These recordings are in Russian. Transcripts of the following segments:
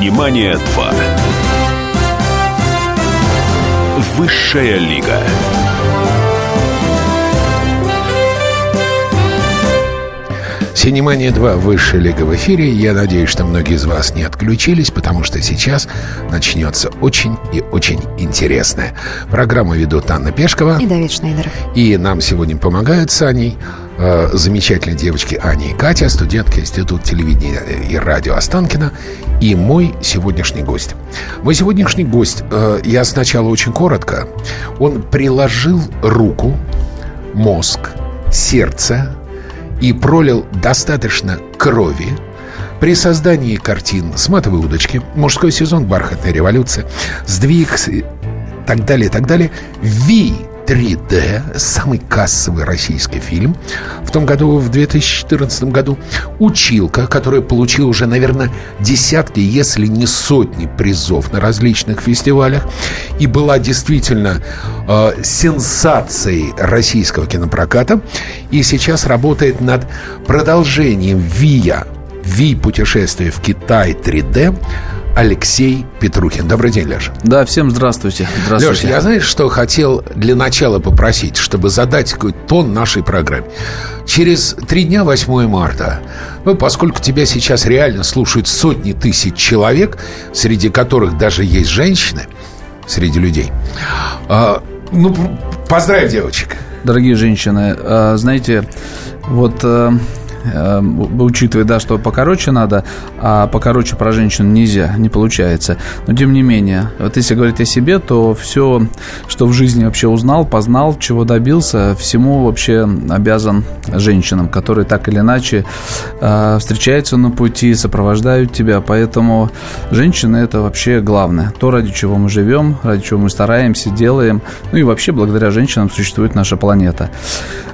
Синемания 2. Высшая лига. Синемания 2 Высшая лига в эфире. Я надеюсь, что многие из вас не отключились, потому что сейчас начнется очень и очень интересное. Программу ведут Анна Пешкова. И Давид Шнейдеров. И нам сегодня помогают с Аней э, замечательные девочки Аня и Катя, студентка Института телевидения и радио Останкина, и мой сегодняшний гость. Мой сегодняшний гость, э, я сначала очень коротко, он приложил руку, мозг, сердце и пролил достаточно крови. При создании картин с матовой удочки, мужской сезон, бархатная революция, сдвиг, так далее, так далее, Ви 3D, самый кассовый российский фильм. В том году, в 2014 году, «Училка», который получил уже, наверное, десятки, если не сотни призов на различных фестивалях. И была действительно э, сенсацией российского кинопроката. И сейчас работает над продолжением «Вия», «Ви путешествие в Китай 3D», Алексей Петрухин. Добрый день, Леша. Да, всем здравствуйте. здравствуйте. Леша, я знаешь, что хотел для начала попросить, чтобы задать какой-то тон нашей программе. Через три дня, 8 марта, ну, поскольку тебя сейчас реально слушают сотни тысяч человек, среди которых даже есть женщины, среди людей, а, ну, поздравь девочек. Дорогие женщины, а, знаете, вот а, Э, учитывая, да, что покороче надо, а покороче про женщин нельзя, не получается. Но тем не менее, вот если говорить о себе, то все, что в жизни вообще узнал, познал, чего добился, всему вообще обязан женщинам, которые так или иначе э, встречаются на пути, сопровождают тебя. Поэтому женщины это вообще главное. То, ради чего мы живем, ради чего мы стараемся, делаем. Ну и вообще благодаря женщинам существует наша планета.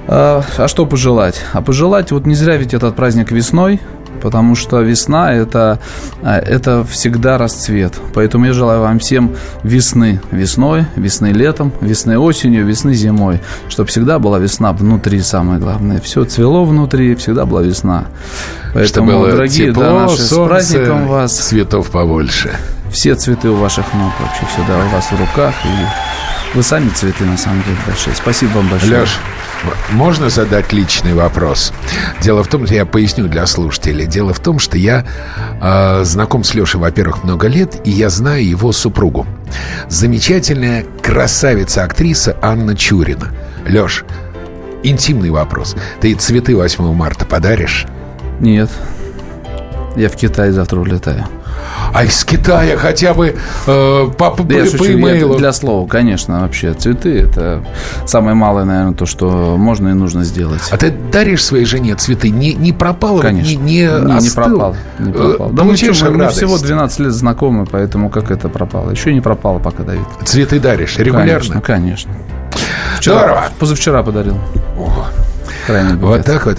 А, а что пожелать? А пожелать, вот не зря ведь этот праздник весной, потому что весна это, а, это всегда расцвет. Поэтому я желаю вам всем весны весной, весны летом, весны осенью, весны зимой. Чтобы всегда была весна внутри, самое главное. Все цвело внутри, всегда была весна. Поэтому, Чтобы дорогие, тепло, да, наши, солнце, с праздником вас. Цветов побольше. Все цветы у ваших ног вообще всегда у вас в руках. И вы сами цветы, на самом деле, большие. Спасибо вам большое. Леш, можно задать личный вопрос? Дело в том, что я поясню для слушателей. Дело в том, что я э, знаком с Лешей, во-первых, много лет, и я знаю его супругу. Замечательная красавица-актриса Анна Чурина. Леш, интимный вопрос. Ты цветы 8 марта подаришь? Нет. Я в Китай завтра улетаю. А из Китая хотя бы э, по, по, я по имейлу. Для слова, конечно, вообще. Цветы – это самое малое, наверное, то, что можно и нужно сделать. А ты даришь своей жене цветы? Не, не пропало? Конечно. Не, не, не, не пропал. Не пропал. Да мы, что, мы, мы всего 12 лет знакомы, поэтому как это пропало? Еще не пропало пока, Давид. Цветы даришь регулярно? Конечно, конечно. Вчера, Здорово. Позавчера подарил. О, вот так вот.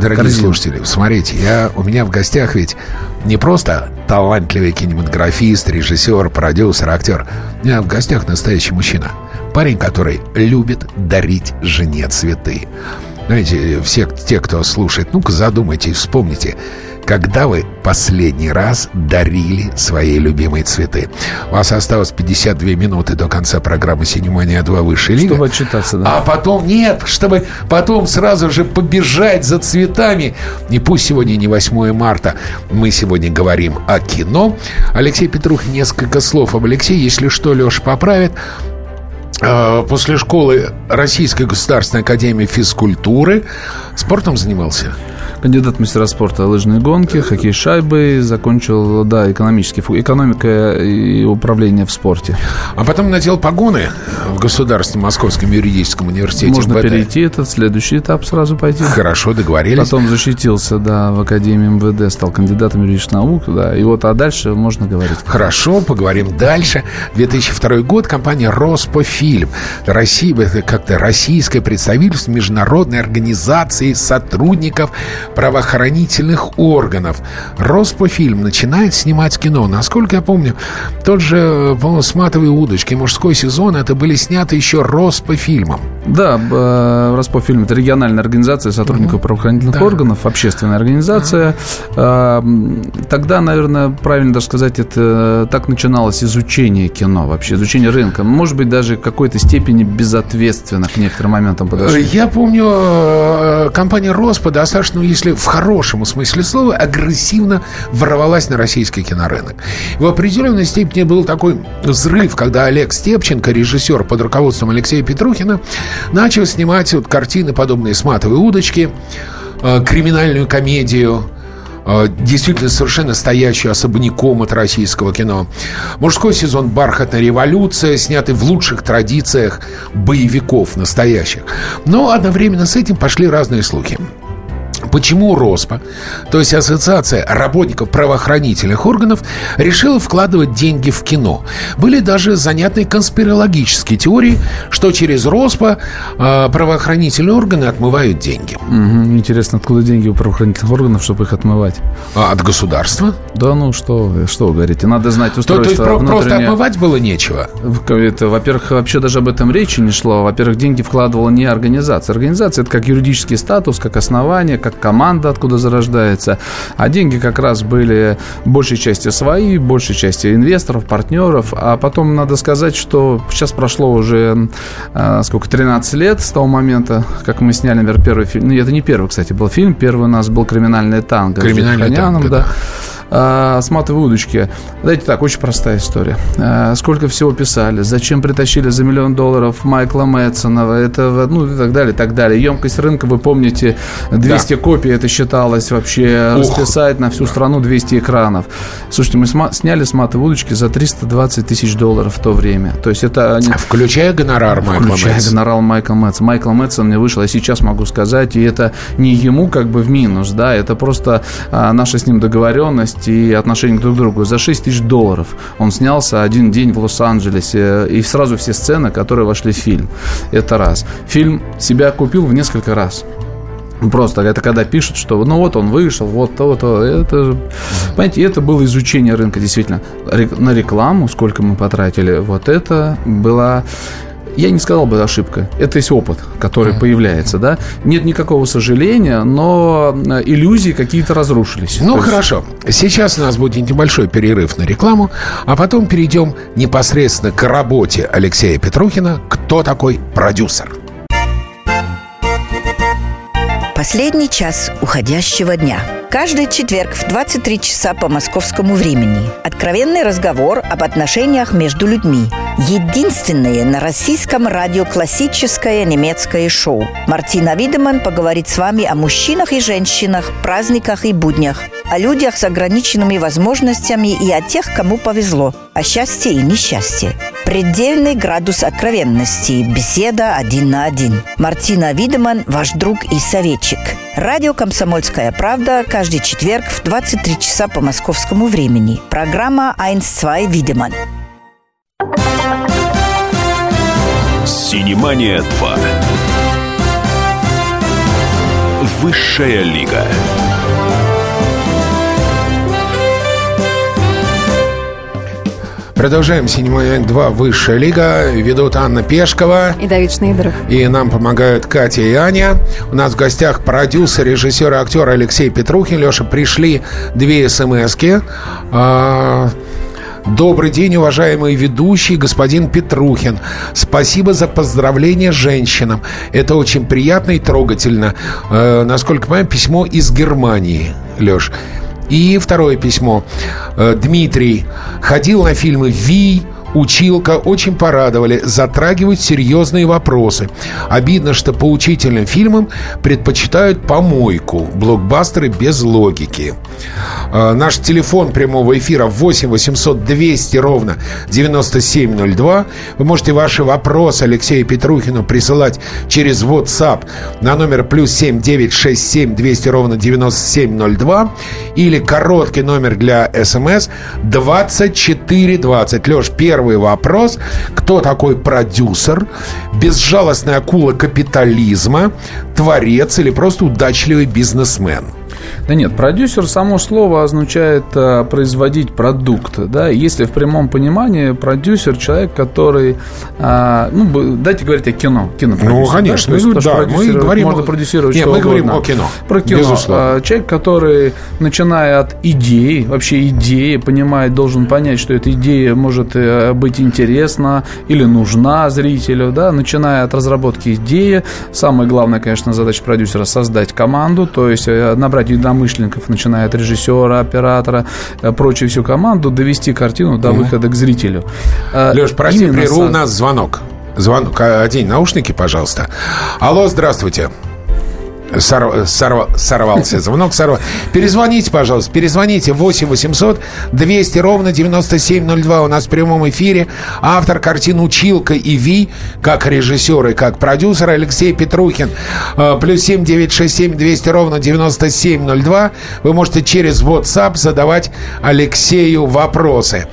Дорогие Корзин. слушатели, смотрите, я, у меня в гостях ведь не просто талантливый кинематографист, режиссер, продюсер, актер. У меня в гостях настоящий мужчина. Парень, который любит дарить жене цветы. Знаете, все те, кто слушает, ну-ка задумайтесь, вспомните, когда вы последний раз дарили свои любимые цветы? У вас осталось 52 минуты до конца программы «Синемания 2 Выше Лига». Чтобы отчитаться, да. А потом, нет, чтобы потом сразу же побежать за цветами. И пусть сегодня не 8 марта, мы сегодня говорим о кино. Алексей Петрух, несколько слов об Алексее. Если что, Леша поправит а, после школы Российской государственной академии физкультуры спортом занимался? Кандидат мастера спорта лыжные гонки, хоккей с шайбой, закончил, да, экономический, экономика и управление в спорте. А потом надел погоны в Государственном Московском юридическом университете. Можно МВД. перейти этот, следующий этап сразу пойти. Хорошо, договорились. Потом защитился, да, в Академии МВД, стал кандидатом юридических наук, да, и вот, а дальше можно говорить. Хорошо, поговорим дальше. 2002 год, компания Роспофильм. Россия, как-то российское представительство международной организации сотрудников правоохранительных органов. Роспофильм начинает снимать кино. Насколько я помню, тот же, «Сматовые удочки», мужской сезон, это были сняты еще Роспофильмом. Да, э, Роспофильм – это региональная организация сотрудников угу. правоохранительных да. органов, общественная организация. Да. Тогда, наверное, правильно даже сказать, это так начиналось изучение кино вообще, изучение рынка. Может быть, даже в какой-то степени безответственно к некоторым моментам подошли. Я помню, э, компания «Роспо» достаточно, если в хорошем смысле слова, агрессивно ворвалась на российский кинорынок. В определенной степени был такой взрыв, когда Олег Степченко, режиссер под руководством Алексея Петрухина, начал снимать вот картины, подобные «Сматовой удочки», э, криминальную комедию, э, действительно совершенно стоящую особняком от российского кино. Мужской сезон «Бархатная революция», снятый в лучших традициях боевиков настоящих. Но одновременно с этим пошли разные слухи. Почему РОСПА, то есть Ассоциация работников правоохранительных органов, решила вкладывать деньги в кино? Были даже занятные конспирологические теории, что через РОСПА э, правоохранительные органы отмывают деньги. Угу. Интересно, откуда деньги у правоохранительных органов, чтобы их отмывать? А от государства? Да ну что, что вы говорите, надо знать устройство. То, то есть внутреннее... просто отмывать было нечего? Это, во-первых, вообще даже об этом речи не шло. Во-первых, деньги вкладывала не организация. Организация – это как юридический статус, как основание, как команда, откуда зарождается. А деньги как раз были большей части свои, большей части инвесторов, партнеров. А потом надо сказать, что сейчас прошло уже э, сколько, 13 лет с того момента, как мы сняли, наверное, первый фильм. Ну, это не первый, кстати, был фильм. Первый у нас был «Криминальный танго». «Криминальный танго», да. да а, с матовой удочки. Давайте так, очень простая история. А, сколько всего писали, зачем притащили за миллион долларов Майкла Мэтсона, это, ну и так далее, и так далее. Емкость рынка, вы помните, 200 да. копий это считалось вообще, Ух. расписать на всю страну 200 экранов. Слушайте, мы сма- сняли с матовой удочки за 320 тысяч долларов в то время. То есть это... Включая гонорар Майкла Включая Мэтсон. гонорар Майкла Мэтсона. Майкл Мэтсон мне вышел, я сейчас могу сказать, и это не ему как бы в минус, да, это просто а, наша с ним договоренность, близость и отношение друг к другу. За 6 тысяч долларов он снялся один день в Лос-Анджелесе, и сразу все сцены, которые вошли в фильм. Это раз. Фильм себя купил в несколько раз. Просто это когда пишут, что ну вот он вышел, вот то, то. Это, понимаете, это было изучение рынка, действительно. На рекламу, сколько мы потратили, вот это была я не сказал бы ошибка. Это есть опыт, который mm-hmm. появляется, да. Нет никакого сожаления, но э, иллюзии какие-то разрушились. Ну, хорошо. Сейчас у нас будет небольшой перерыв на рекламу, а потом перейдем непосредственно к работе Алексея Петрухина. Кто такой продюсер? Последний час уходящего дня. Каждый четверг в 23 часа по московскому времени. Откровенный разговор об отношениях между людьми. Единственное на российском радио классическое немецкое шоу. Мартина Видеман поговорит с вами о мужчинах и женщинах, праздниках и буднях, о людях с ограниченными возможностями и о тех, кому повезло, о счастье и несчастье. Предельный градус откровенности. Беседа один на один. Мартина Видеман, ваш друг и советчик. Радио «Комсомольская правда» каждый четверг в 23 часа по московскому времени. Программа «Айнс-2 Видеман». «Синемания 2». Высшая лига. Продолжаем «Синема 2. Высшая лига». Ведут Анна Пешкова. И Давид Шнейдеров. И нам помогают Катя и Аня. У нас в гостях продюсер, режиссер и актер Алексей Петрухин. Леша, пришли две смски. А, Добрый день, уважаемый ведущий, господин Петрухин. Спасибо за поздравление женщинам. Это очень приятно и трогательно. Э, насколько понимаю, письмо из Германии, Леш. И второе письмо. Э, Дмитрий ходил на фильмы «Ви», Училка очень порадовали, затрагивают серьезные вопросы. Обидно, что поучительным фильмам предпочитают помойку, блокбастеры без логики. Э, наш телефон прямого эфира 8 800 200 ровно 9702. Вы можете ваши вопросы Алексею Петрухину присылать через WhatsApp на номер плюс 7 967 200 ровно 9702 или короткий номер для СМС 2420. Леш, первый вопрос. Кто такой продюсер? Безжалостная акула капитализма? Творец или просто удачливый бизнесмен? Да нет, продюсер само слово означает а, производить продукт, да. Если в прямом понимании продюсер человек, который, а, ну, дайте говорить о кино, кино. Ну, конечно, да, есть, да, мы говорим, можно продюсировать нет, что мы угодно. говорим о кино. Про кино. Безусловно. Человек, который начиная от идеи, вообще идеи, понимает, должен понять, что эта идея может э, быть интересна или нужна зрителю, да, начиная от разработки идеи. Самая главная, конечно, задача продюсера создать команду, то есть э, набрать единомышленников, начиная от режиссера, оператора, э, прочую всю команду, довести картину до выхода к зрителю. Леш, прости, прерву, у нас звонок. Звонок. Одень наушники, пожалуйста. Алло, здравствуйте. Сорв, сорв, сорвался звонок, сорвал. Перезвоните, пожалуйста, перезвоните 8 800 200 ровно 9702. У нас в прямом эфире автор картин «Училка» и «Ви», как режиссер и как продюсер Алексей Петрухин. Э, плюс 7 967 200 ровно 9702. Вы можете через WhatsApp задавать Алексею вопросы.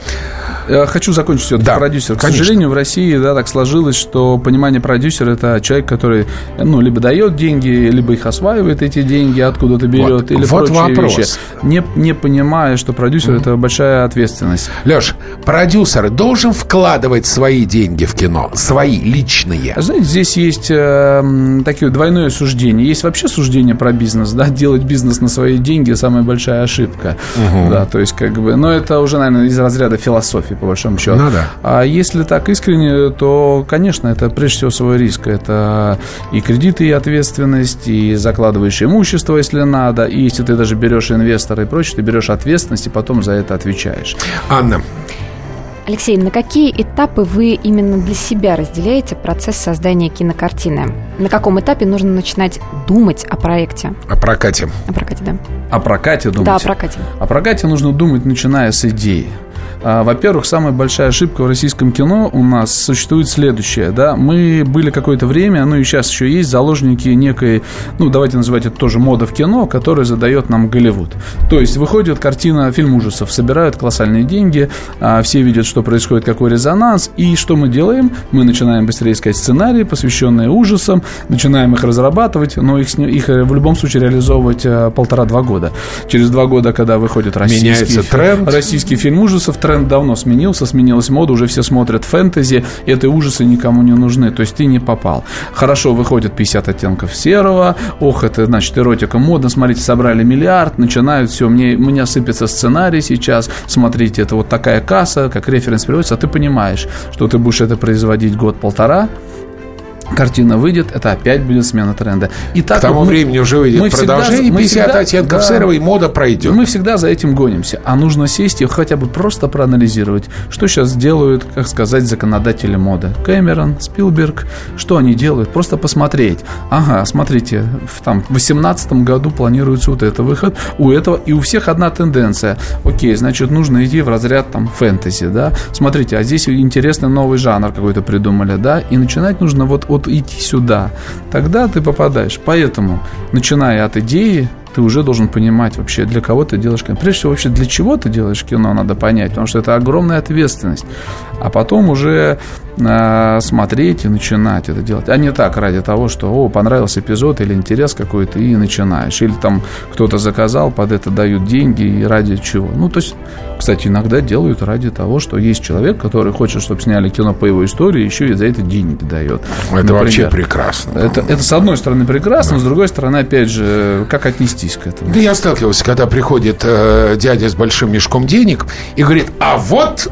Я хочу закончить все да, продюсер. К конечно. сожалению, в России да, так сложилось, что понимание продюсера это человек, который ну, либо дает деньги, либо их осваивает эти деньги, откуда-то берет, вот, или вот прочие вопрос. вещи. Не, не понимая, что продюсер mm-hmm. это большая ответственность. Леш, продюсер должен вкладывать свои деньги в кино, свои личные. А знаете, здесь есть э, такое двойное суждение. Есть вообще суждение про бизнес, да, делать бизнес на свои деньги самая большая ошибка. Mm-hmm. Да, то есть как бы, но это уже, наверное, из разряда философии по большому счету. Ну, да. А если так искренне, то, конечно, это прежде всего свой риск. Это и кредиты, и ответственность, и закладываешь имущество, если надо, и если ты даже берешь инвестора и прочее, ты берешь ответственность и потом за это отвечаешь. Анна. Алексей, на какие этапы вы именно для себя разделяете процесс создания кинокартины? На каком этапе нужно начинать думать о проекте? О прокате. О прокате, да. О прокате думать? Да, о прокате. О прокате нужно думать, начиная с идеи. А, во-первых, самая большая ошибка в российском кино у нас существует следующее. Да? Мы были какое-то время, ну и сейчас еще есть, заложники некой, ну давайте называть это тоже мода в кино, которая задает нам Голливуд. То есть выходит картина, фильм ужасов, собирают колоссальные деньги, а, все видят, что происходит, какой резонанс, и что мы делаем? Мы начинаем быстрее искать сценарии, посвященные ужасам, начинаем их разрабатывать, но их, их в любом случае реализовывать а, полтора-два года. Через два года, когда выходит российский, Меняется тренд. российский фильм ужасов, тренд давно сменился, сменилась мода, уже все смотрят фэнтези, и ужасы никому не нужны, то есть ты не попал. Хорошо, выходит 50 оттенков серого, ох, это значит эротика модно, смотрите, собрали миллиард, начинают все, мне, у меня сыпется сценарий сейчас, смотрите, это вот такая касса, как референс приводится, а ты понимаешь, что ты будешь это производить год-полтора, картина выйдет, это опять будет смена тренда. И так К тому мы, времени уже выйдет мы продолжение, всегда, 50 всегда, оттенков да, серого, и мода пройдет. Мы всегда за этим гонимся. А нужно сесть и хотя бы просто проанализировать, что сейчас делают, как сказать, законодатели моды. Кэмерон, Спилберг, что они делают? Просто посмотреть. Ага, смотрите, в там, 18 году планируется вот это выход, у этого, и у всех одна тенденция. Окей, значит, нужно идти в разряд там фэнтези, да. Смотрите, а здесь интересный новый жанр какой-то придумали, да, и начинать нужно вот идти сюда, тогда ты попадаешь. Поэтому, начиная от идеи, ты уже должен понимать вообще, для кого ты делаешь кино. Прежде всего, вообще, для чего ты делаешь кино, надо понять, потому что это огромная ответственность. А потом уже смотреть и начинать это делать. А не так ради того, что, о, понравился эпизод или интерес какой-то, и начинаешь. Или там кто-то заказал, под это дают деньги, и ради чего. Ну, то есть, кстати, иногда делают ради того, что есть человек, который хочет, чтобы сняли кино по его истории, еще и за это деньги дает. Это Например. вообще прекрасно. Это, это, с одной стороны, прекрасно, да. с другой стороны, опять же, как отнести отнестись к этому? Да я сталкивался, когда приходит э, дядя с большим мешком денег и говорит, а вот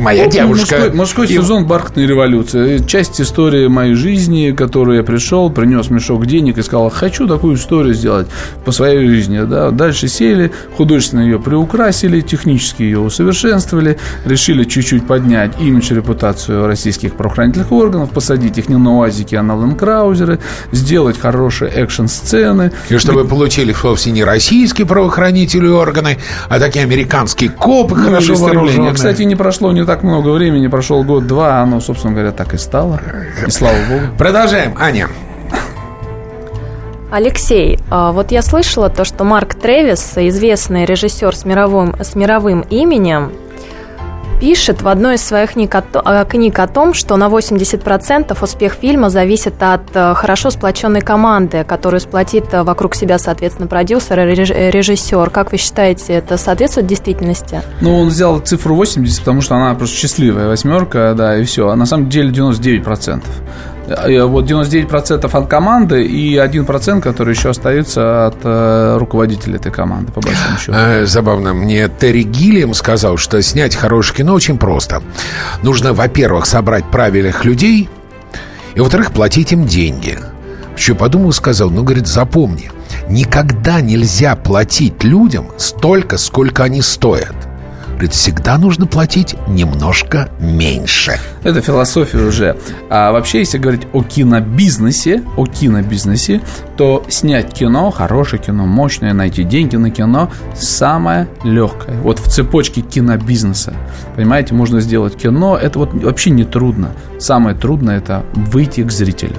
моя ну, девушка. Мужской, мужской и... сезон бархатной революции. Часть истории моей жизни, которую я пришел, принес мешок денег и сказал, хочу такую историю сделать по своей жизни. Да? Дальше сели, художественно ее приукрасили, технически ее усовершенствовали, решили чуть-чуть поднять имидж, репутацию российских правоохранительных органов, посадить их не на УАЗики, а на ленд-краузеры, сделать хорошие экшн-сцены. И чтобы получили вовсе не российские правоохранительные органы, а такие американские копы ну, хорошо вооруженные. Кстати, не прошло не так много времени, прошел год-два, оно, собственно говоря, так и стало. И слава богу. Продолжаем, Аня. Алексей, а, вот я слышала то, что Марк Тревис, известный режиссер с мировым, с мировым именем, пишет в одной из своих книг о, э, книг о том, что на 80% успех фильма зависит от э, хорошо сплоченной команды, которую сплотит вокруг себя, соответственно, продюсер и режиссер. Как вы считаете, это соответствует действительности? Ну, он взял цифру 80, потому что она просто счастливая восьмерка, да, и все. А на самом деле 99%. Э, вот 99% от команды и 1%, который еще остается от э, руководителя этой команды, по большому счету. Э, забавно, мне Терри Гиллиам сказал, что снять хорошее кино очень просто. Нужно, во-первых, собрать правильных людей, и, во-вторых, платить им деньги. Еще подумал, сказал, ну, говорит, запомни, никогда нельзя платить людям столько, сколько они стоят говорит, всегда нужно платить немножко меньше. Это философия уже. А вообще, если говорить о кинобизнесе, о кинобизнесе, то снять кино, хорошее кино, мощное, найти деньги на кино самое легкое. Вот в цепочке кинобизнеса. Понимаете, можно сделать кино, это вот вообще не трудно. Самое трудное это выйти к зрителю.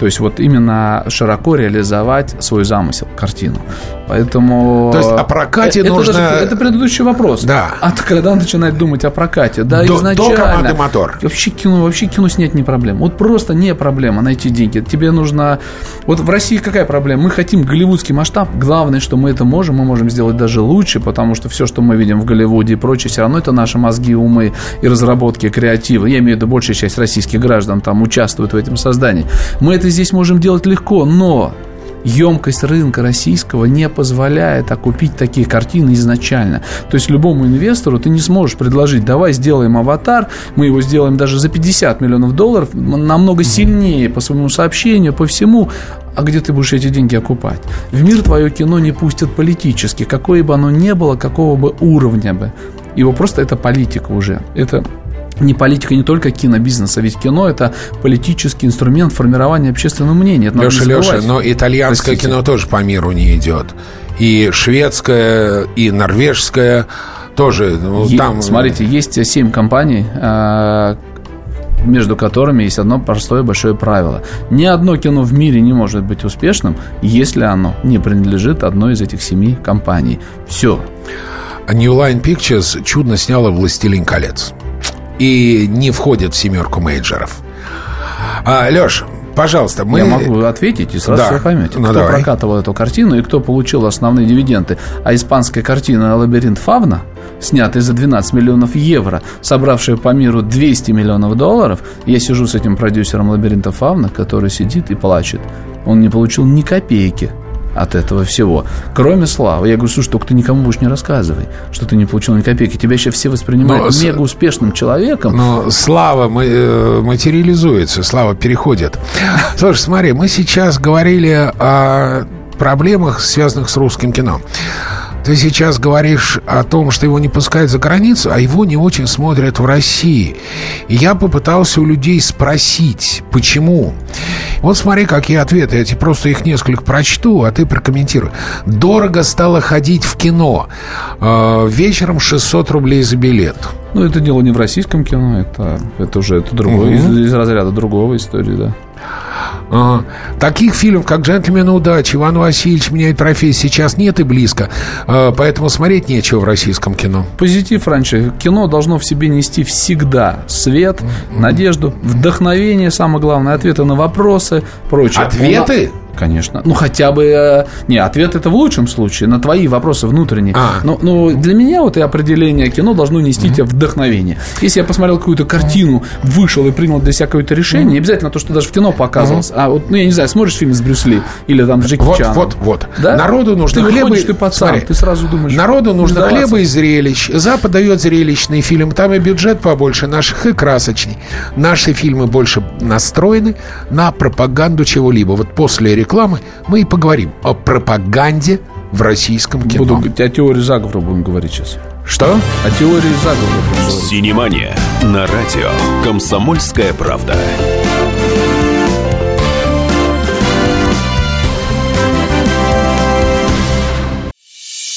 То есть вот именно широко реализовать свой замысел, картину. Поэтому... То есть о прокате это нужно... Даже, это предыдущий вопрос. Да. А когда начинать думать о прокате? Да, до, изначально. До команды мотор. Вообще кино, вообще кино снять не проблема. Вот просто не проблема найти деньги. Тебе нужно... Вот в России какая проблема? Мы хотим голливудский масштаб. Главное, что мы это можем. Мы можем сделать даже лучше, потому что все, что мы видим в Голливуде и прочее, все равно это наши мозги, умы и разработки, креативы. Я имею в виду, большая часть российских граждан там участвует в этом создании. Мы это здесь можем делать легко, но емкость рынка российского не позволяет окупить такие картины изначально. То есть любому инвестору ты не сможешь предложить, давай сделаем аватар, мы его сделаем даже за 50 миллионов долларов, намного сильнее по своему сообщению, по всему, а где ты будешь эти деньги окупать? В мир твое кино не пустят политически, какое бы оно ни было, какого бы уровня бы. Его просто это политика уже. Это не политика не только кинобизнеса, ведь кино это политический инструмент формирования общественного мнения. Это Леша, Леша, но итальянское Простите. кино тоже по миру не идет. И шведское, и норвежское тоже. Ну, е- там... Смотрите, есть семь компаний, а, между которыми есть одно простое большое правило. Ни одно кино в мире не может быть успешным, если оно не принадлежит одной из этих семи компаний. Все. New Line Pictures чудно сняла «Властелин колец» и не входит в семерку мейджеров. А, Леш, Пожалуйста, мы... Я могу ответить, и сразу да. все поймете. Ну, кто давай. прокатывал эту картину и кто получил основные дивиденды. А испанская картина «Лабиринт Фавна», снятая за 12 миллионов евро, собравшая по миру 200 миллионов долларов, я сижу с этим продюсером «Лабиринта Фавна», который сидит и плачет. Он не получил ни копейки от этого всего. Кроме славы. Я говорю, слушай, только ты никому будешь не рассказывай, что ты не получил ни копейки. Тебя сейчас все воспринимают но, мега успешным человеком. Но слава э, материализуется, слава переходит. Слушай, смотри, мы сейчас говорили о проблемах, связанных с русским кино. Ты сейчас говоришь о том, что его не пускают за границу, а его не очень смотрят в России. И я попытался у людей спросить, почему. Вот смотри, какие ответы. Я тебе просто их несколько прочту, а ты прокомментируй. Дорого стало ходить в кино. Э, вечером 600 рублей за билет. Ну, это дело не в российском кино, это, это уже это другое, угу. из, из разряда другого истории, да. Ага. Таких фильмов, как «Джентльмены удачи», «Иван Васильевич меняет профессию» сейчас нет и близко. А, поэтому смотреть нечего в российском кино. Позитив раньше. Кино должно в себе нести всегда свет, mm-hmm. надежду, вдохновение, самое главное, ответы на вопросы, прочее. Ответы? Конечно. Ну, хотя бы... Э, не, ответ это в лучшем случае, на твои вопросы внутренние. А. Но, но для меня вот и определение кино должно нести mm-hmm. тебе вдохновение. Если я посмотрел какую-то картину, вышел и принял для себя какое-то решение, mm-hmm. не обязательно то, что даже в кино показывалось, mm-hmm. а вот, ну, я не знаю, смотришь фильм с Брюс Ли или там с Джеки вот, Чаном. Вот, вот, да? Народу нужно ты хлеба... Выходишь, ты пацан, Смотри, ты сразу думаешь... Народу нужно хлеба и зрелищ. Запад дает зрелищный фильм. Там и бюджет побольше наших, и красочней. Наши фильмы больше настроены на пропаганду чего-либо. Вот после рекламы мы и поговорим о пропаганде в российском кино. Буду, о теории заговора будем говорить сейчас. Что? О теории заговора. Синемания на радио «Комсомольская правда».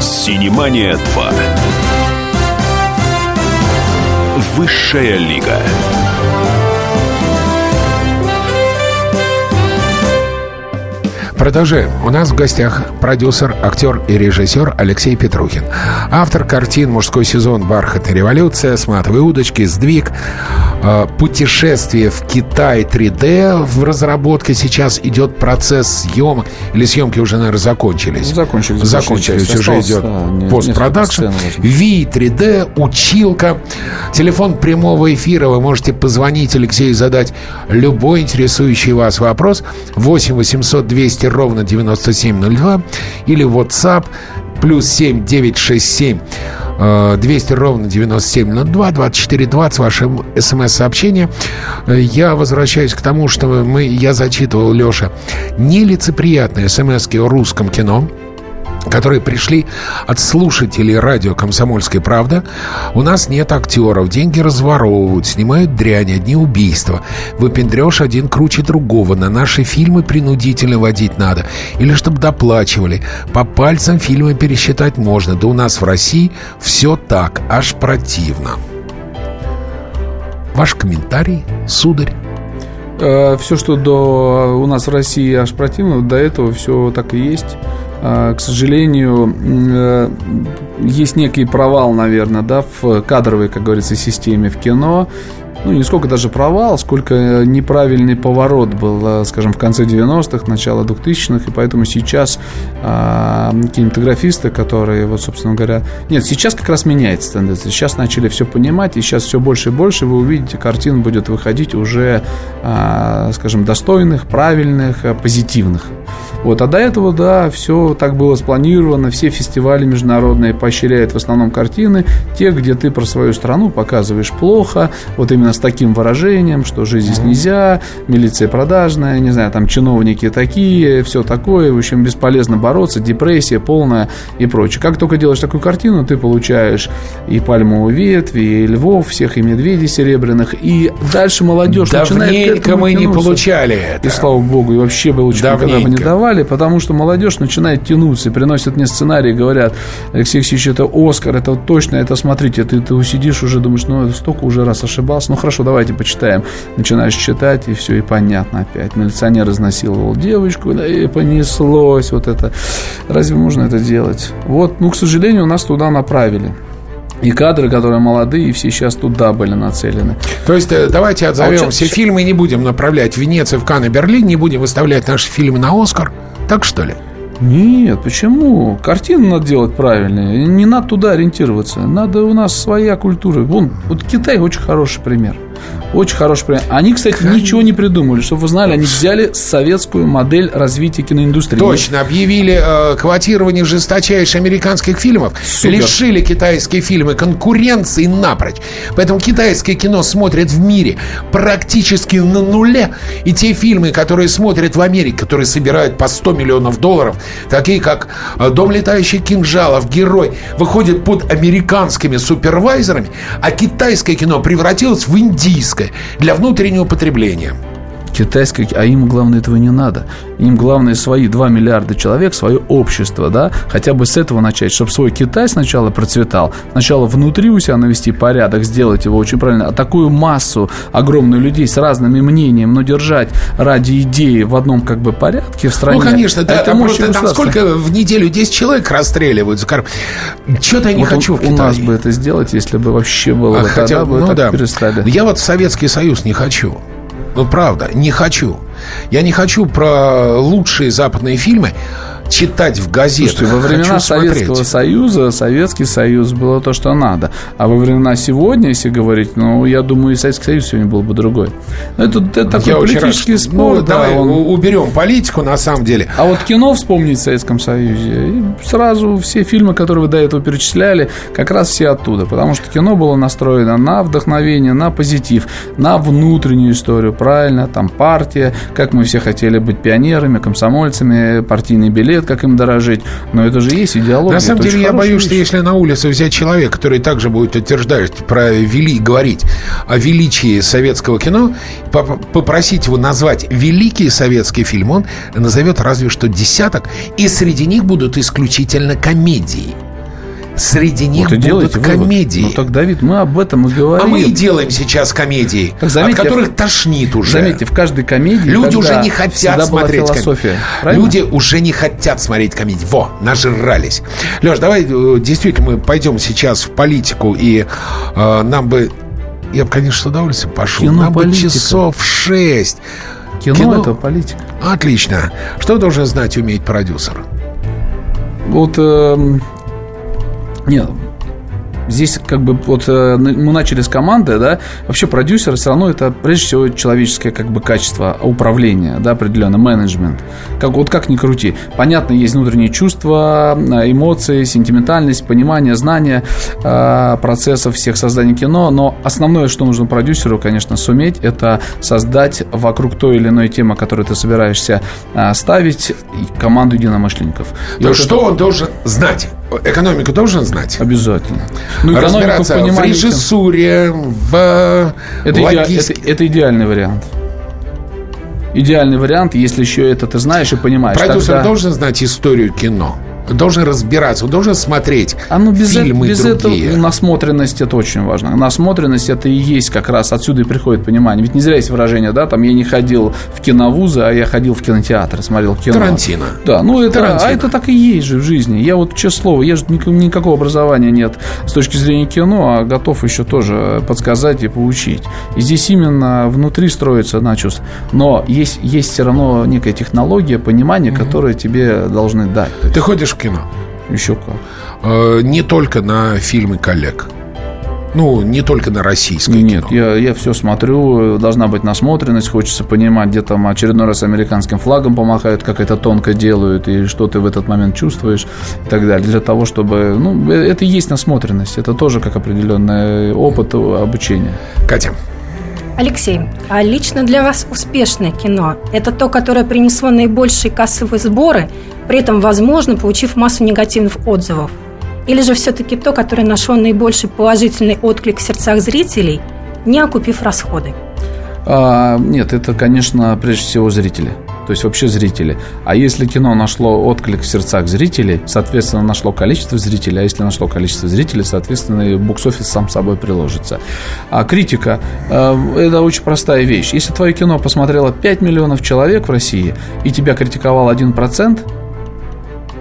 Синемания 2. Высшая лига. Продолжаем. У нас в гостях продюсер, актер и режиссер Алексей Петрухин. Автор картин «Мужской сезон. Бархат и революция», «Сматовые удочки», «Сдвиг», э, «Путешествие в Китай 3D» в разработке. Сейчас идет процесс съемок. Или съемки уже, наверное, закончились? Закончились. Закончились. Уже идет постпродакшн. Ви 3D, «Училка». Телефон прямого эфира. Вы можете позвонить Алексею и задать любой интересующий вас вопрос. 8 800 200 ровно 9702 или WhatsApp плюс 7 967 200 ровно 9702 2420 ваше смс-сообщение. Я возвращаюсь к тому, что мы, я зачитывал, Леша, нелицеприятные смс о русском кино которые пришли от слушателей радио «Комсомольская правда». У нас нет актеров, деньги разворовывают, снимают дрянь, одни убийства. Выпендрешь один круче другого, на наши фильмы принудительно водить надо. Или чтобы доплачивали. По пальцам фильмы пересчитать можно, да у нас в России все так, аж противно. Ваш комментарий, сударь? Все, что до у нас в России аж противно, до этого все так и есть. А, к сожалению, э, есть некий провал, наверное, да, в кадровой, как говорится, системе в кино ну, не сколько даже провал, сколько неправильный поворот был, э, скажем, в конце 90-х, начало 2000-х, и поэтому сейчас а, кинематографисты, которые, вот, собственно говоря... Нет, сейчас как раз меняется тенденция. Сейчас начали все понимать, и сейчас все больше и больше. Вы увидите, картин будет выходить уже, а, скажем, достойных, правильных, э, позитивных. Вот, а до этого, да, все так было спланировано, все фестивали международные поощряют в основном картины, те, где ты про свою страну показываешь плохо, вот именно с таким выражением, что жизнь здесь нельзя, милиция продажная, не знаю, там чиновники такие, все такое, в общем, бесполезно бороться, депрессия полная и прочее. Как только делаешь такую картину, ты получаешь и пальмовую ветвь, и львов, всех и медведей серебряных, и дальше молодежь начинает мы не получали это. И слава богу, и вообще бы лучше Давненько. никогда бы не давали, потому что молодежь начинает тянуться, и приносят мне сценарии, говорят, Алексей Алексеевич, это Оскар, это точно, это смотрите, ты, ты усидишь уже, думаешь, ну, столько уже раз ошибался, ну, хорошо, давайте почитаем. Начинаешь читать, и все, и понятно опять. Милиционер изнасиловал девочку, да, и понеслось вот это. Разве можно это делать? Вот, ну, к сожалению, нас туда направили. И кадры, которые молодые, и все сейчас туда были нацелены. То есть э, давайте отзовем а все фильмы, не будем направлять в Венецию, в Канн и Берлин, не будем выставлять наши фильмы на Оскар. Так что ли? Нет, почему? Картину надо делать правильно. Не надо туда ориентироваться. Надо у нас своя культура. Вон, вот Китай очень хороший пример. Очень хороший пример. Они, кстати, Конечно. ничего не придумали. Чтобы вы знали, они взяли советскую модель развития киноиндустрии. Точно. Объявили э, квотирование жесточайших американских фильмов. Супер. Лишили китайские фильмы конкуренции напрочь. Поэтому китайское кино смотрят в мире практически на нуле. И те фильмы, которые смотрят в Америке, которые собирают по 100 миллионов долларов, такие как э, «Дом летающих кинжалов», «Герой», выходят под американскими супервайзерами, а китайское кино превратилось в индийское китайское для внутреннего потребления китайское, а им главное этого не надо. Им главное свои 2 миллиарда человек, свое общество, да, хотя бы с этого начать, чтобы свой Китай сначала процветал, сначала внутри у себя навести порядок, сделать его очень правильно, а такую массу огромную людей с разными мнениями, но держать ради идеи в одном как бы порядке в стране. Ну, конечно, да, это просто там сколько в неделю 10 человек расстреливают за кор... Что-то я не вот хочу у, у нас бы это сделать, если бы вообще было, а, бы, хотя, тогда бы ну, так да. перестали. Я вот в Советский Союз не хочу. Ну, правда, не хочу. Я не хочу про лучшие западные фильмы. Читать в газетах. Слушайте, во времена хочу смотреть. Советского Союза, Советский Союз было то, что надо. А во времена сегодня, если говорить, ну, я думаю, и Советский Союз сегодня был бы другой. Но это, это такой Я рад, политический что- спор. Ну, да, давай он- уберем политику, на самом деле. А вот кино вспомнить в Советском Союзе, и сразу все фильмы, которые вы до этого перечисляли, как раз все оттуда. Потому что кино было настроено на вдохновение, на позитив, на внутреннюю историю, правильно, там партия, как мы все хотели быть пионерами, комсомольцами, партийный билет, как им дорожить. Но это же есть идеология. На самом это деле, я боюсь, что вещь. если на улице взять человека, который также будет утверждать про вели, говорить о величии советского кино, поп- попросить его назвать великий советский фильм, он назовет разве что десяток, и среди них будут исключительно комедии. Среди них Вот будут делайте вывод. комедии. Ну так, Давид, мы об этом и говорим. а мы и делаем сейчас комедии, Так заметьте, от которых тошнит уже. Заметьте, в каждой комедии Люди уже не хотят смотреть философия. комедии. правильно? Люди уже не хотят смотреть комедии. Во, нажрались. Леш, давай э, действительно мы пойдем сейчас в политику, и э, нам бы... Я бы, конечно, с удовольствием пошел. Кино, нам бы политика. часов шесть. кино, кино- это политика. Отлично. Что должен знать и уметь продюсер? Вот эм, нет, здесь как бы вот э, мы начали с команды, да, вообще продюсер все равно это прежде всего человеческое как бы качество управления, да, определенно, менеджмент. Как, вот как ни крути. Понятно, есть внутренние чувства, э, эмоции, сентиментальность, понимание, знание э, процессов всех созданий кино, но основное, что нужно продюсеру, конечно, суметь, это создать вокруг той или иной темы, которую ты собираешься э, ставить, команду единомышленников. И То вот что это- он должен знать? Экономику должен знать? Обязательно. Ну, Разбираться в режиссуре, в Это, иде- логистике. это- это идеальный вариант. Идеальный вариант, если еще это ты знаешь и понимаешь. Продюсер тогда- должен знать историю кино. Должен разбираться, он должен смотреть А ну без, фильмы э- без другие. этого насмотренность это очень важно. Насмотренность это и есть как раз отсюда и приходит понимание. Ведь не зря есть выражение, да, там я не ходил в киновузы, а я ходил в кинотеатр, смотрел кино. Тарантино. Да, ну это, Тарантино. а это так и есть же в жизни. Я вот, честное слово, я же ник- никакого образования нет с точки зрения кино, а готов еще тоже подсказать и поучить. И здесь именно внутри строится на чувств. Но есть, есть все равно некая технология, понимание, которое тебе должны дать. Ты ходишь кино? еще как. Э, не только на фильмы коллег. Ну, не только на российское Нет, кино. я, я все смотрю, должна быть насмотренность, хочется понимать, где там очередной раз американским флагом помахают, как это тонко делают, и что ты в этот момент чувствуешь, и так далее. Для того, чтобы... Ну, э, это и есть насмотренность, это тоже как определенный опыт обучения. Катя, Алексей, а лично для вас успешное кино – это то, которое принесло наибольшие кассовые сборы, при этом, возможно, получив массу негативных отзывов? Или же все-таки то, которое нашло наибольший положительный отклик в сердцах зрителей, не окупив расходы? А, нет, это, конечно, прежде всего зрители. То есть вообще зрители. А если кино нашло отклик в сердцах зрителей, соответственно, нашло количество зрителей, а если нашло количество зрителей, соответственно, и букс-офис сам собой приложится. А критика э, это очень простая вещь. Если твое кино посмотрело 5 миллионов человек в России, и тебя критиковал 1%,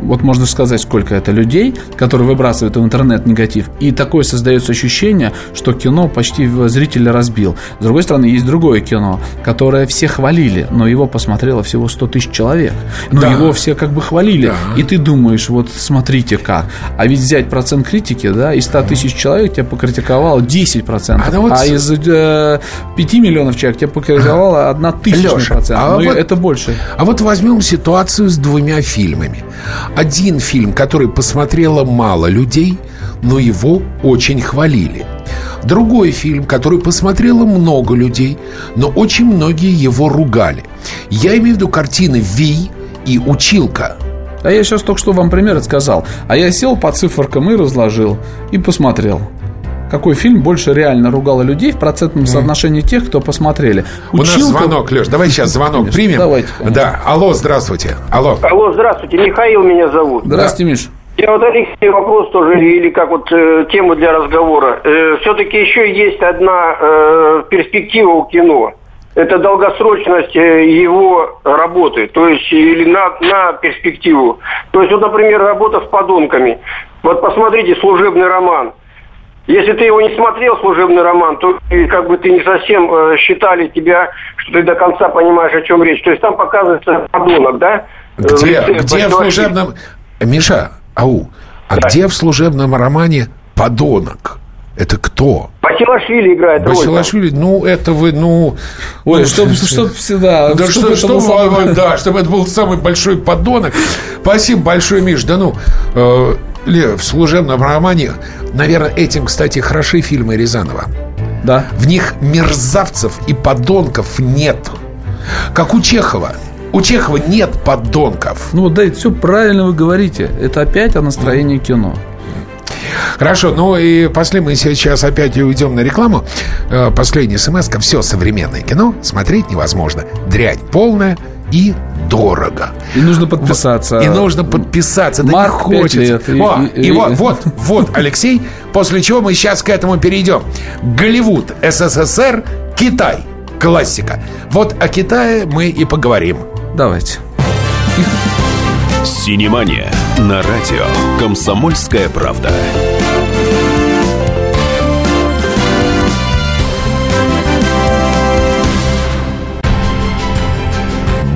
вот можно сказать, сколько это людей, которые выбрасывают в интернет негатив. И такое создается ощущение, что кино почти зрителя разбил. С другой стороны, есть другое кино, которое все хвалили, но его посмотрело всего 100 тысяч человек. Но Да. его все как бы хвалили. Да. И ты думаешь, вот смотрите как. А ведь взять процент критики, да, из 100 тысяч человек тебя покритиковало 10%. А, ну вот а из э, 5 миллионов человек тебя покритиковало 1 тысячная Лёша, процент. а Ну, вот- это больше. а вот возьмем ситуацию с двумя фильмами. Один фильм, который посмотрело мало людей, но его очень хвалили. Другой фильм, который посмотрело много людей, но очень многие его ругали. Я имею в виду картины «Ви» и «Училка». А я сейчас только что вам пример сказал. А я сел по циферкам и разложил. И посмотрел. Какой фильм больше реально ругало людей в процентном соотношении тех, кто посмотрели? У нас звонок, Леш, давай сейчас звонок Конечно, примем. давайте, конечно. Да, алло, здравствуйте. Алло. Алло, здравствуйте, Михаил меня зовут. Здравствуйте, Миш. Я вот Алексей вопрос тоже, или как вот э, тему для разговора. все-таки еще есть одна э, перспектива у кино. Это долгосрочность э, его работы, то есть или на, на перспективу. То есть вот, например, работа с подонками. Вот посмотрите служебный роман. Если ты его не смотрел, служебный роман, то и как бы ты не совсем э, считали тебя, что ты до конца понимаешь, о чем речь. То есть там показывается подонок, да? в Где, лице где в служебном... Миша, ау, а Да. где в служебном романе подонок? Это кто? Басилашвили играет. Басилашвили, ну, это вы, ну... Ой, ну, чтобы чтоб всегда... Да чтоб что, это был что, самый- вы- да, чтобы это был самый большой подонок. Спасибо большое, Миш. Да ну, э, Ле, в служебном романе, наверное, этим, кстати, хороши фильмы Рязанова. Да. В них мерзавцев и подонков нет. Как у Чехова. У Чехова нет подонков. Ну, да, все правильно вы говорите. Это опять о настроении кино. Хорошо, ну и пошли мы сейчас опять уйдем на рекламу. Э, Последняя смс -ка. Все современное кино смотреть невозможно. Дрянь полная и дорого. И нужно подписаться. И нужно подписаться. Да Марк, не хочется. лет. И- О, и- и, и- вот, вот, вот, Алексей, после чего мы сейчас к этому перейдем. Голливуд, СССР, Китай. Классика. Вот о Китае мы и поговорим. Давайте. Синемания на радио «Комсомольская правда».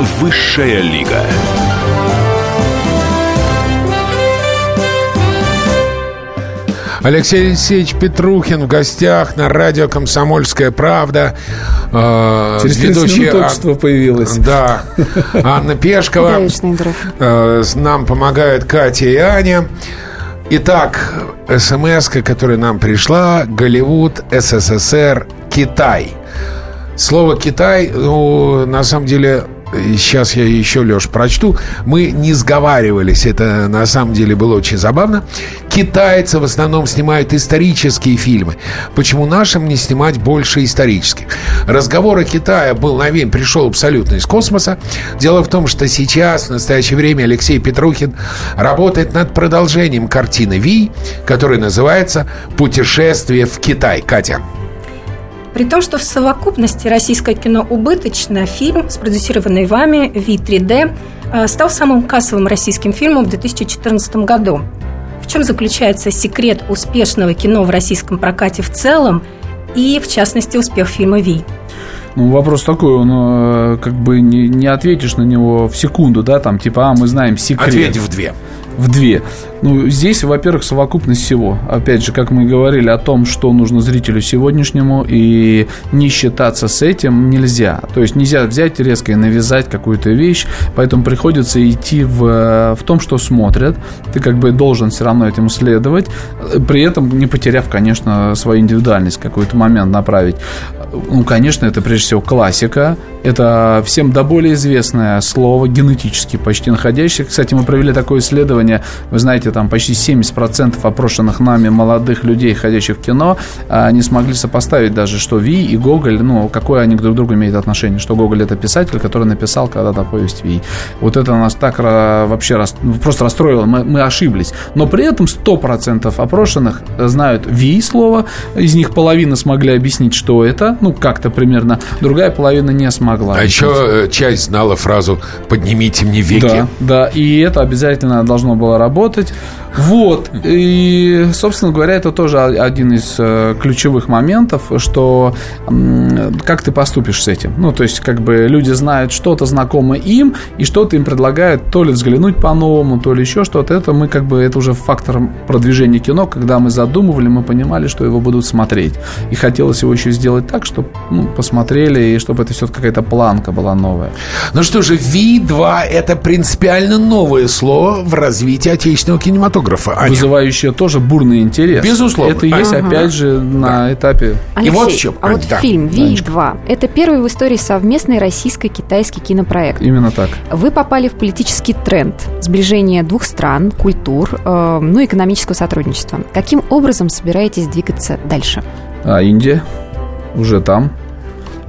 Высшая лига. Алексей Алексеевич Петрухин в гостях на радио «Комсомольская правда». Э, Через 30 минут ведущая Ан- что появилась. Да. Анна Пешкова. Э, Нам помогают Катя и Аня. Итак, смс, которая нам пришла. Голливуд, СССР, Китай. Слово Китай, ну, на самом деле, сейчас я еще, Леш, прочту. Мы не сговаривались, это на самом деле было очень забавно. Китайцы в основном снимают исторические фильмы. Почему нашим не снимать больше исторических? Разговор о Китае был новин, пришел абсолютно из космоса. Дело в том, что сейчас, в настоящее время, Алексей Петрухин работает над продолжением картины «Ви», которая называется «Путешествие в Китай». Катя. При том, что в совокупности российское кино убыточно, фильм, спродюсированный вами V3D, э, стал самым кассовым российским фильмом в 2014 году. В чем заключается секрет успешного кино в российском прокате в целом и, в частности, успех фильма «Ви»? Ну, вопрос такой, он э, как бы не, не ответишь на него в секунду, да, там, типа, а, мы знаем секрет. Ответь в две. В две. Ну, здесь, во-первых, совокупность всего. Опять же, как мы говорили о том, что нужно зрителю сегодняшнему, и не считаться с этим нельзя. То есть нельзя взять резко и навязать какую-то вещь, поэтому приходится идти в, в том, что смотрят. Ты как бы должен все равно этим следовать, при этом не потеряв, конечно, свою индивидуальность, какой-то момент направить. Ну, конечно, это прежде всего классика. Это всем до более известное слово, генетически почти находящее. Кстати, мы провели такое исследование. Вы знаете, там почти 70% опрошенных нами молодых людей, ходящих в кино, а, не смогли сопоставить даже, что Ви и Гоголь, ну, какое они друг к другу имеют отношение. Что Гоголь – это писатель, который написал когда-то повесть Ви. Вот это нас так вообще ну, просто расстроило. Мы, мы ошиблись. Но при этом 100% опрошенных знают Ви слово. Из них половина смогли объяснить, что это. Ну, как-то примерно. Другая половина не смогла. А еще э, часть знала фразу «поднимите мне веки». Да, да, и это обязательно должно было работать. Вот, и, собственно говоря, это тоже один из э, ключевых моментов, что как ты поступишь с этим. Ну, то есть, как бы люди знают что-то знакомо им, и что-то им предлагают то ли взглянуть по-новому, то ли еще что-то. Это мы как бы, это уже фактор продвижения кино, когда мы задумывали, мы понимали, что его будут смотреть. И хотелось его еще сделать так, чтобы ну, посмотрели, и чтобы это все какая-то планка была новая. Ну что же, Ви-2 – это принципиально новое слово в развитии отечественного кинематографа. Аня. вызывающее тоже бурный интерес. Безусловно. Это и есть, Ага. опять же, на этапе... И вот в чем, а Ань, вот да. фильм «Ви-2» – это первый в истории совместный российско-китайский кинопроект. Именно так. Вы попали в политический тренд сближения двух стран, культур, э, ну и экономического сотрудничества. Каким образом собираетесь двигаться дальше? А Индия уже там.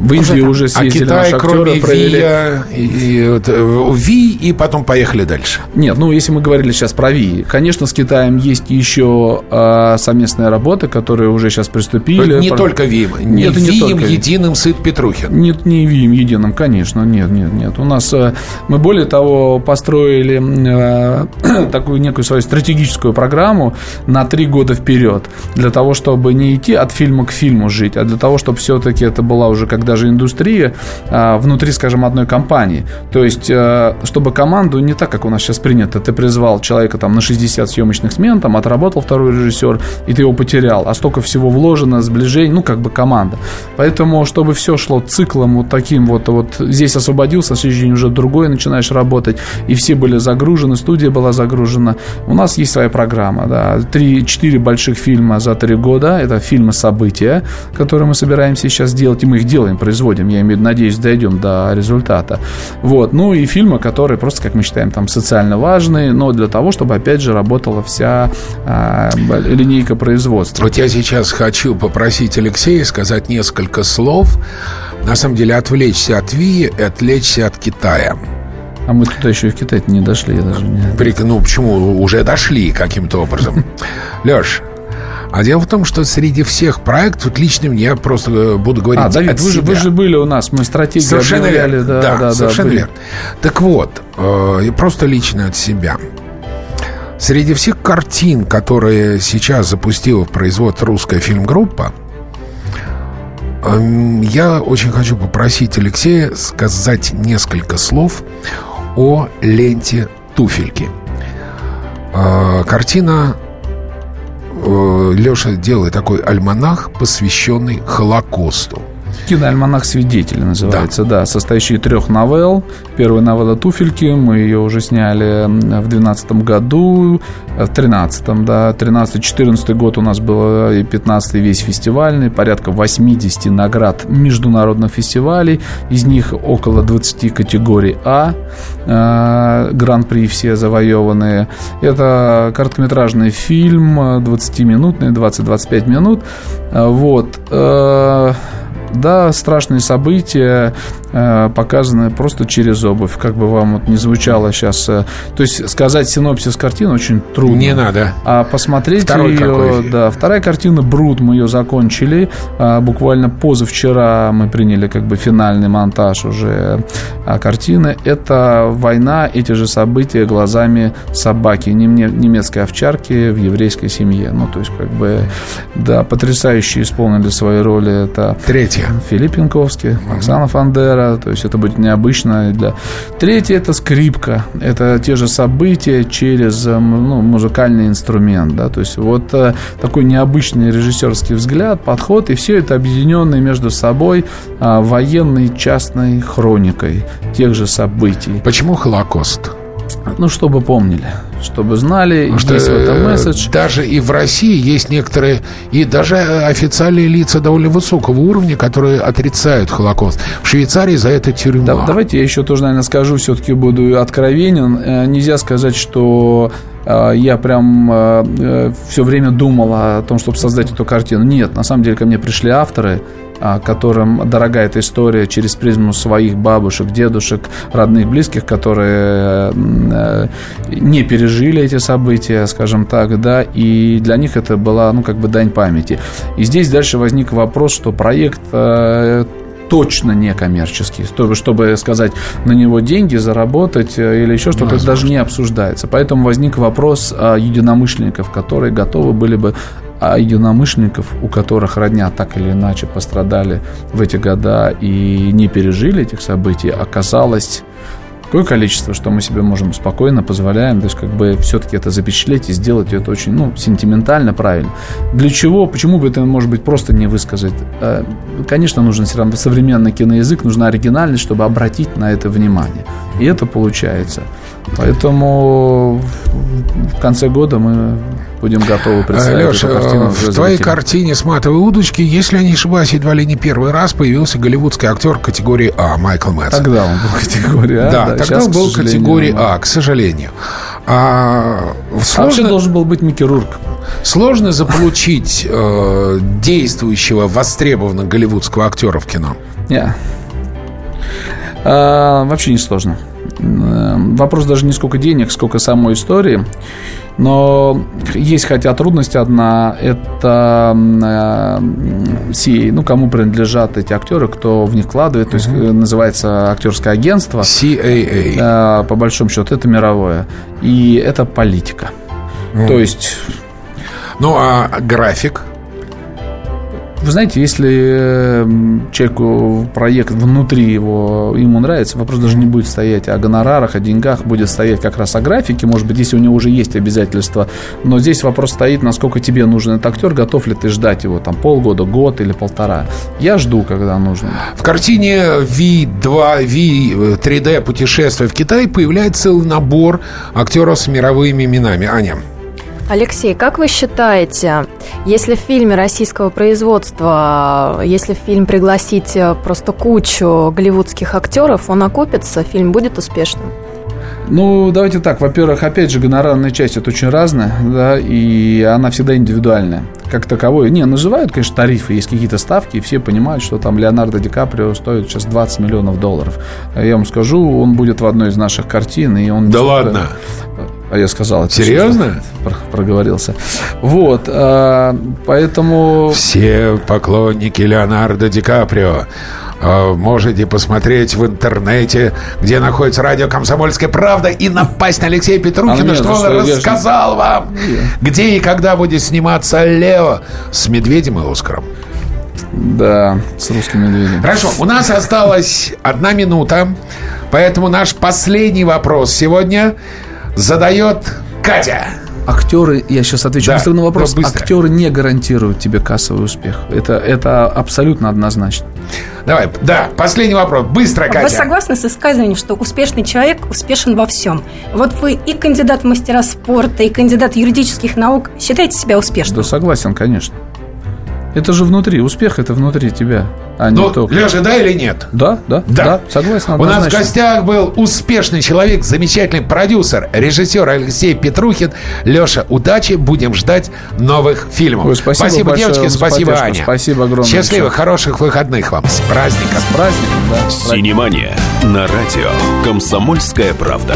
В Индии уже А съездили Китай, наши кроме провели... ВИА, и, и э, Ви, и потом поехали дальше. Нет, ну если мы говорили сейчас про ВИИ, конечно, с Китаем есть еще э, совместная работа, которые уже сейчас приступили. Не Про- только ВИМ. Не Нет, не ВИМ только. единым сыт Петрухин. Нет, не ВИИМ единым, конечно, нет, нет, нет. У нас э, мы более того построили э, такую некую свою стратегическую программу на три года вперед для того, чтобы не идти от фильма к фильму жить, а для того, чтобы все-таки это была уже когда же индустрия э, внутри, скажем, одной компании. То есть, э, чтобы команду не так, как у нас сейчас принято, ты призвал человека там на 60 съемочных смен, там отработал второй режиссер, и ты его потерял, а столько всего вложено, сближений, ну, как бы команда. Поэтому, чтобы все шло циклом вот таким вот, вот здесь освободился, следующий день уже другой начинаешь работать, и все были загружены, студия была загружена. У нас есть своя программа, да, три-четыре больших фильма за три года, это фильмы события, которые мы собираемся сейчас делать, и мы их делаем, производим, я имею в виду, надеюсь, дойдем до результата. Вот, ну и фильмы, которые просто, как мы считаем, там социально важные, но для того, чтобы, опять же, работала вся а, линейка производства. Вот я сейчас хочу попросить Алексея сказать несколько слов. На самом деле отвлечься от ВИ и отвлечься от Китая. А мы туда еще и в Китай не дошли, я даже не... Ну, почему? Уже дошли каким-то образом. Леш, а дело в том, что среди всех проектов, вот лично мне просто э, буду говорить А, Давид, вы же, вы же были у нас, мы стратегию Совершенно объявляли, верно. да, Да, да, да, совершенно были. верно. Так вот, э, просто лично от себя. Среди всех картин, которые сейчас запустила в производство русская фильмгруппа, эм, я очень хочу попросить Алексея сказать несколько слов о ленте «Туфельки». Э, Картина Леша делает такой альманах, посвященный Холокосту. Киноальманах свидетелей называется, да. состоящий из трех новелл. Первая новелла «Туфельки», мы ее уже сняли в 2012 году, э, в 2013, да, 13-14 год у нас был и 15 весь фестивальный, порядка 80 наград международных фестивалей, из них около 20 категорий А, э, гран-при все завоеванные. Это короткометражный фильм, э, 20-минутный, 20-25 минут, Э, вот, э, да, страшные события э, показаны просто через обувь, как бы вам вот не звучало сейчас. э, то есть сказать синопсис картины очень трудно. Не надо. А посмотреть Второй какой ее, фильм? да, вторая картина Брут, мы ее закончили. А, буквально позавчера мы приняли как бы финальный монтаж уже а, картины. Это война, эти же события глазами собаки, неме- немецкой овчарки в еврейской семье. Ну, то есть, как бы, да, потрясающе исполнили свои роли. Это Третье. Филипп Янковский, Оксана Фандера, то есть это будет необычно для... Третье – это скрипка, это те же события через э, м, ну, музыкальный инструмент, да, то есть вот э, такой необычный режиссерский взгляд, подход, и все это объединенное между собой а, военной частной хроникой тех же событий. Почему Холокост? Ну, чтобы помнили, чтобы знали, что есть в этом э, месседж. даже и в России есть некоторые, и даже официальные лица довольно высокого уровня, которые отрицают Холокост. В Швейцарии за это тюрьма. Да, давайте я еще тоже, наверное, скажу, все-таки буду откровенен. Э, Нельзя сказать, что э, я прям все время думал о том, чтобы создать эту картину. Нет, на самом деле ко мне пришли авторы, которым дорога эта история через призму своих бабушек, дедушек, родных, близких, которые э, не пережили эти события, скажем так, да, и для них это была, ну, как бы дань памяти. И здесь дальше возник вопрос, что проект э, точно не коммерческий, чтобы, чтобы сказать на него деньги заработать э, или еще что-то, это даже не обсуждается. Поэтому возник вопрос а, единомышленников, которые готовы были бы а единомышленников, у которых родня так или иначе пострадали в эти года и не пережили этих событий, оказалось такое количество, что мы себе можем спокойно позволяем, то есть как бы все-таки это запечатлеть и сделать это очень, ну, сентиментально, правильно. Для чего? Почему бы это, может быть, просто не высказать? Э, Конечно, нужен все равно современный киноязык, нужна оригинальность, чтобы обратить на это внимание. И это получается. Поэтому в конце года мы будем готовы представить Леша, эту картину. Э, в твоей картине с матовой удочки, если я не ошибаюсь, едва ли не первый раз появился голливудский актер категории А, Майкл Мэтсон. Тогда он был категории А. Да, да, тогда сейчас, он был категории. А, к сожалению. А Вообще сложно- должен был быть Микки Рурк. Сложно заполучить э, действующего, востребованного голливудского актера в кино? Нет. А, вообще не сложно. Э, вопрос даже не сколько денег, сколько самой истории. Но есть хотя трудность одна, это э, CA, ну, кому принадлежат эти актеры, кто в них вкладывает, то есть uh называется актерское агентство. CAA. Э, по большому счету, это мировое. И это политика. uh То есть... Ну, а график? Вы знаете, если человеку проект внутри его, ему нравится, вопрос даже не будет стоять о гонорарах, о деньгах, будет стоять как раз о графике, может быть, если у него уже есть обязательства. Но здесь вопрос стоит, насколько тебе нужен этот актер, готов ли ты ждать его там полгода, год или полтора. Я жду, когда нужно. В картине V2, V 3D путешествие в Китай появляется целый набор актеров с мировыми именами. Аня. Алексей, как вы считаете, если в фильме российского производства, если в фильм пригласить э, просто кучу голливудских актеров, он окупится, фильм будет успешным? Ну, давайте так. Во-первых, опять же, гонорарная часть это очень разная, да, и она всегда индивидуальная. Как таковой. Не, называют, конечно, тарифы, есть какие-то ставки, и все понимают, что там Леонардо Ди Каприо стоит сейчас 20 миллионов долларов. Я вам скажу, он будет в одной из наших картин, и он... Да ладно? А я сказал это. Серьезно? Проговорился. Вот, а, поэтому... Все поклонники Леонардо Ди Каприо а, можете посмотреть в интернете, где находится радио «Комсомольская правда» и напасть на Алексея Петрухина, а что он что, рассказал вам, нет. где и когда будет сниматься Лео с Медведем и Оскаром. Да, с русским медведем. Хорошо, у нас осталась одна минута, поэтому наш последний вопрос сегодня задает Катя. Актеры, я сейчас отвечу да, быстро на вопрос. Актеры не гарантируют тебе кассовый успех. Это, это абсолютно однозначно. Давай, да, последний вопрос. Быстро, Катя. Вы согласны с высказыванием, что успешный человек успешен во всем? Вот вы и кандидат в мастера спорта, и кандидат юридических наук. Считаете себя успешным? Да, согласен, конечно. Это же внутри, успех это внутри тебя, а не ну, только. Леша, да или нет? Да, да, да, да согласен. У нас в гостях был успешный человек, замечательный продюсер, режиссер Алексей Петрухин. Леша, удачи, будем ждать новых фильмов. Ой, спасибо, спасибо девочки, спасибо, Аня. Спасибо огромное. Счастливых, хороших выходных вам. С праздником. С праздником, да. Синемания на радио «Комсомольская правда».